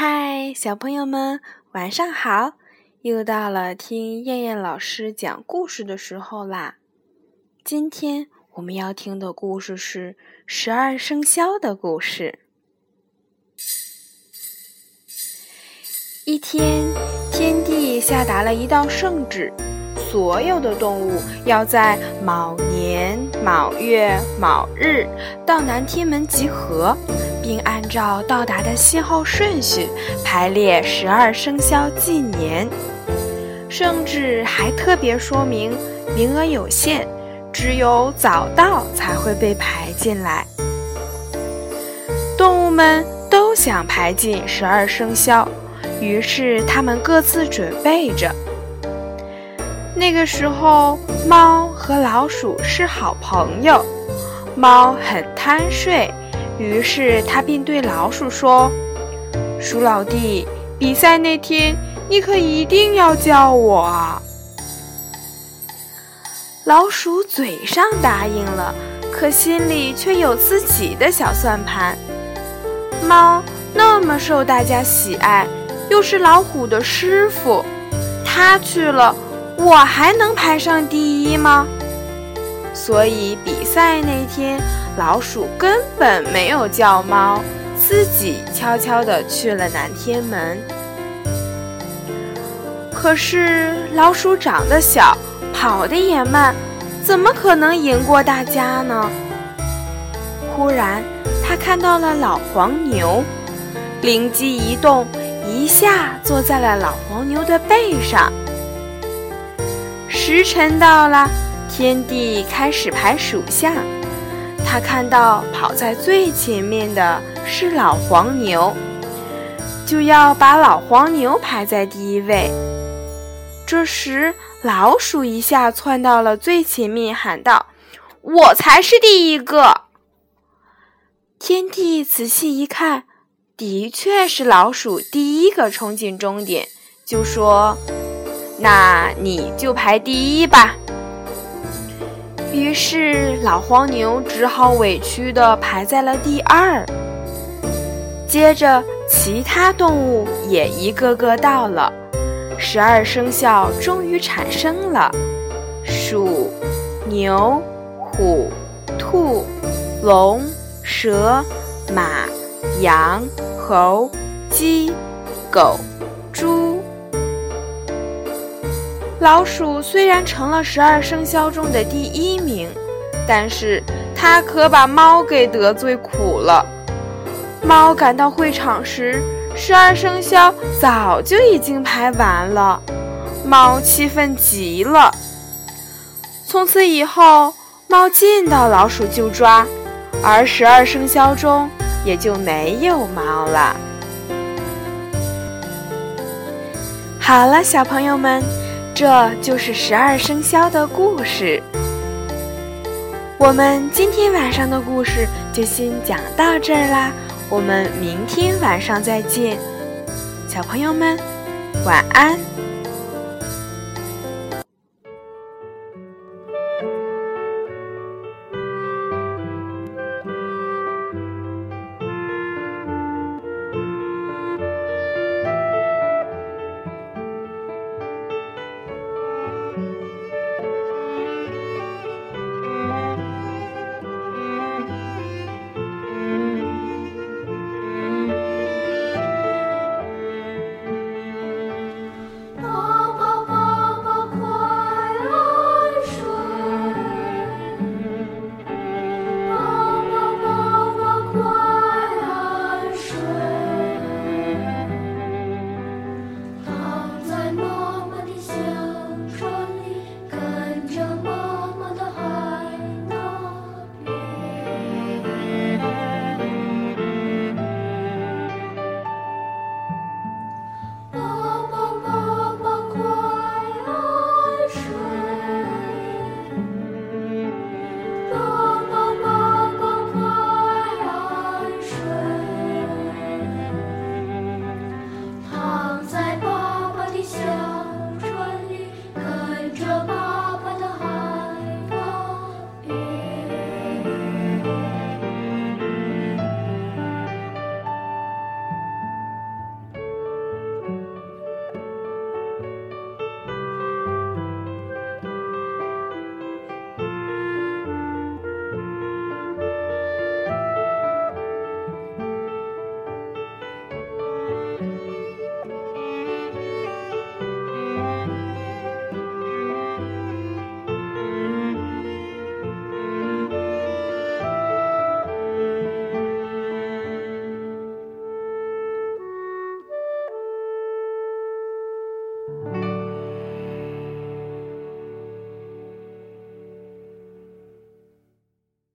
嗨，小朋友们，晚上好！又到了听燕燕老师讲故事的时候啦。今天我们要听的故事是十二生肖的故事。一天，天帝下达了一道圣旨，所有的动物要在卯年卯月卯日到南天门集合。并按照到达的信号顺序排列十二生肖纪年。甚至还特别说明，名额有限，只有早到才会被排进来。动物们都想排进十二生肖，于是他们各自准备着。那个时候，猫和老鼠是好朋友，猫很贪睡。于是他便对老鼠说：“鼠老弟，比赛那天你可一定要叫我！”老鼠嘴上答应了，可心里却有自己的小算盘。猫那么受大家喜爱，又是老虎的师傅，他去了，我还能排上第一吗？所以比赛那天。老鼠根本没有叫猫，自己悄悄地去了南天门。可是老鼠长得小，跑得也慢，怎么可能赢过大家呢？忽然，他看到了老黄牛，灵机一动，一下坐在了老黄牛的背上。时辰到了，天帝开始排属相。他看到跑在最前面的是老黄牛，就要把老黄牛排在第一位。这时，老鼠一下窜到了最前面，喊道：“我才是第一个！”天帝仔细一看，的确是老鼠第一个冲进终点，就说：“那你就排第一吧。”于是，老黄牛只好委屈地排在了第二。接着，其他动物也一个个到了，十二生肖终于产生了：鼠、牛、虎、兔、龙、蛇、马、羊、猴、鸡、狗、老鼠虽然成了十二生肖中的第一名，但是它可把猫给得罪苦了。猫赶到会场时，十二生肖早就已经排完了，猫气愤极了。从此以后，猫见到老鼠就抓，而十二生肖中也就没有猫了。好了，小朋友们。这就是十二生肖的故事。我们今天晚上的故事就先讲到这儿啦，我们明天晚上再见，小朋友们，晚安。